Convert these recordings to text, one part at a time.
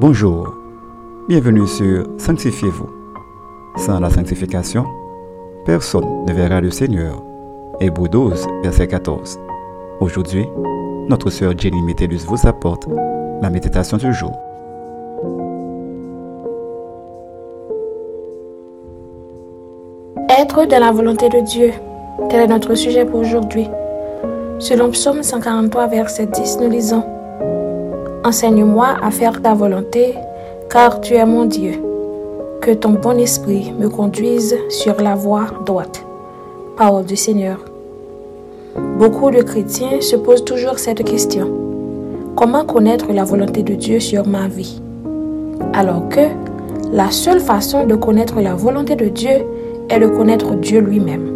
Bonjour, bienvenue sur Sanctifiez-vous. Sans la sanctification, personne ne verra le Seigneur. Hébreu 12, verset 14. Aujourd'hui, notre sœur Jenny Métellus vous apporte la méditation du jour. Être dans la volonté de Dieu, tel est notre sujet pour aujourd'hui. Selon Psaume 143, verset 10, nous lisons Enseigne-moi à faire ta volonté, car tu es mon Dieu. Que ton bon esprit me conduise sur la voie droite. Parole du Seigneur. Beaucoup de chrétiens se posent toujours cette question. Comment connaître la volonté de Dieu sur ma vie? Alors que la seule façon de connaître la volonté de Dieu est de connaître Dieu lui-même.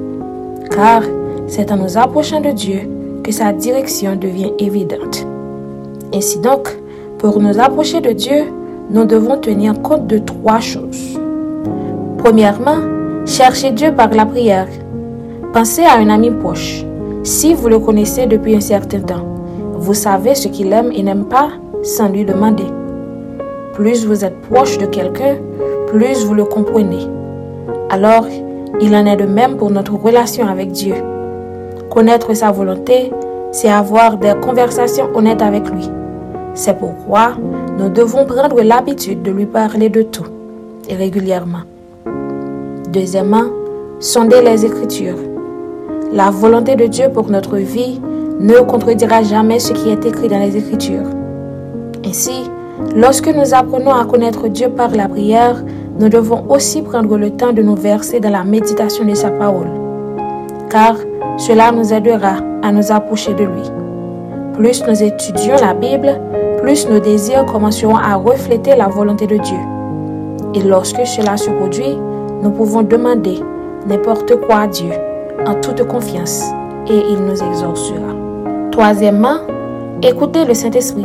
Car c'est en nous approchant de Dieu que sa direction devient évidente. Ainsi donc, pour nous approcher de Dieu, nous devons tenir compte de trois choses. Premièrement, chercher Dieu par la prière. Pensez à un ami proche. Si vous le connaissez depuis un certain temps, vous savez ce qu'il aime et n'aime pas sans lui demander. Plus vous êtes proche de quelqu'un, plus vous le comprenez. Alors, il en est de même pour notre relation avec Dieu. Connaître sa volonté, c'est avoir des conversations honnêtes avec lui. C'est pourquoi nous devons prendre l'habitude de lui parler de tout et régulièrement. Deuxièmement, sonder les Écritures. La volonté de Dieu pour notre vie ne contredira jamais ce qui est écrit dans les Écritures. Ainsi, lorsque nous apprenons à connaître Dieu par la prière, nous devons aussi prendre le temps de nous verser dans la méditation de sa parole, car cela nous aidera à nous approcher de lui. Plus nous étudions la Bible, plus nos désirs commenceront à refléter la volonté de Dieu. Et lorsque cela se produit, nous pouvons demander n'importe quoi à Dieu en toute confiance et il nous exaucera. Troisièmement, écoutez le Saint-Esprit.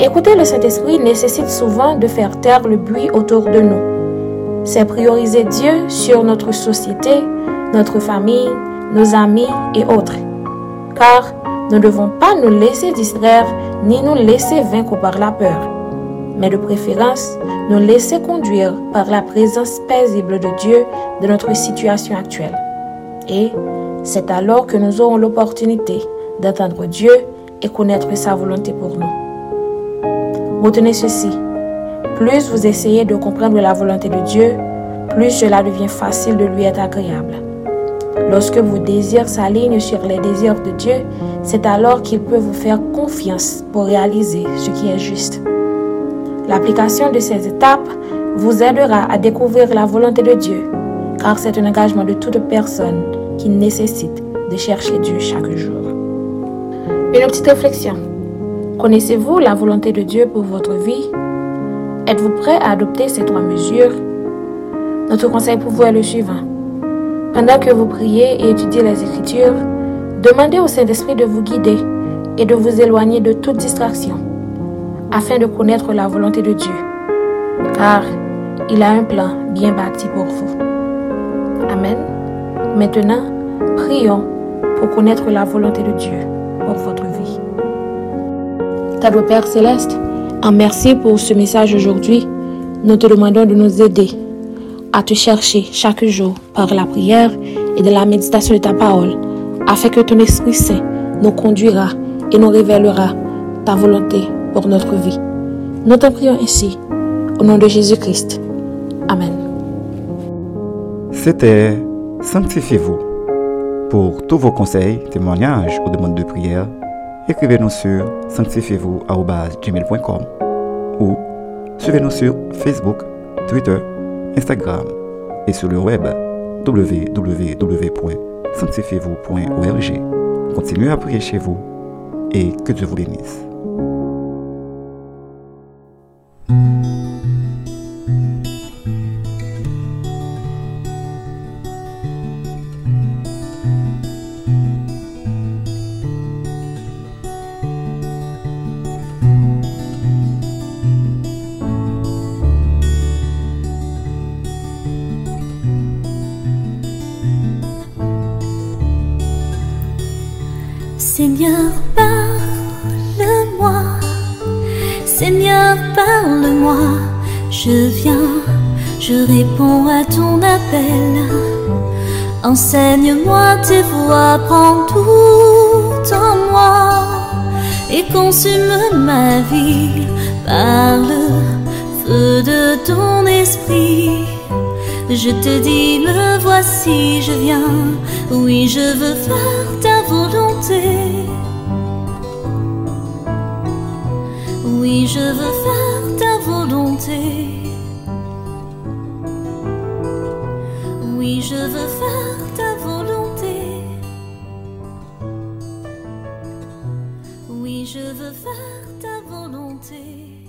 Écouter le Saint-Esprit nécessite souvent de faire taire le bruit autour de nous. C'est prioriser Dieu sur notre société, notre famille, nos amis et autres. Car nous ne devons pas nous laisser distraire ni nous laisser vaincre par la peur, mais de préférence nous laisser conduire par la présence paisible de Dieu de notre situation actuelle. Et c'est alors que nous aurons l'opportunité d'entendre Dieu et connaître sa volonté pour nous. Retenez ceci. Plus vous essayez de comprendre la volonté de Dieu, plus cela devient facile de lui être agréable. Lorsque vos désirs s'alignent sur les désirs de Dieu, c'est alors qu'il peut vous faire confiance pour réaliser ce qui est juste. L'application de ces étapes vous aidera à découvrir la volonté de Dieu, car c'est un engagement de toute personne qui nécessite de chercher Dieu chaque jour. Une petite réflexion. Connaissez-vous la volonté de Dieu pour votre vie? Êtes-vous prêt à adopter ces trois mesures? Notre conseil pour vous est le suivant. Pendant que vous priez et étudiez les Écritures, demandez au Saint-Esprit de vous guider et de vous éloigner de toute distraction, afin de connaître la volonté de Dieu, car il a un plan bien bâti pour vous. Amen. Maintenant, prions pour connaître la volonté de Dieu pour votre vie. Table Père céleste, en merci pour ce message aujourd'hui, nous te demandons de nous aider à te chercher chaque jour par la prière et de la méditation de ta parole, afin que ton Esprit Saint nous conduira et nous révélera ta volonté pour notre vie. Nous t'en prions ainsi, au nom de Jésus-Christ. Amen. C'était Sanctifiez-vous. Pour tous vos conseils, témoignages ou demandes de prière, écrivez-nous sur sanctifiez-vous.com ou suivez-nous sur Facebook, Twitter, Instagram et sur le web www.sanctifiez-vous.org. Continuez à prier chez vous et que Dieu vous bénisse. Seigneur, parle parle-moi, je viens, je réponds à ton appel. Enseigne-moi tes voix, prends tout en moi et consume ma vie par le feu de ton esprit. Je te dis, me voici, je viens, oui, je veux faire ta volonté. Oui, je veux faire ta volonté. Oui, je veux faire ta volonté. Oui, je veux faire ta volonté.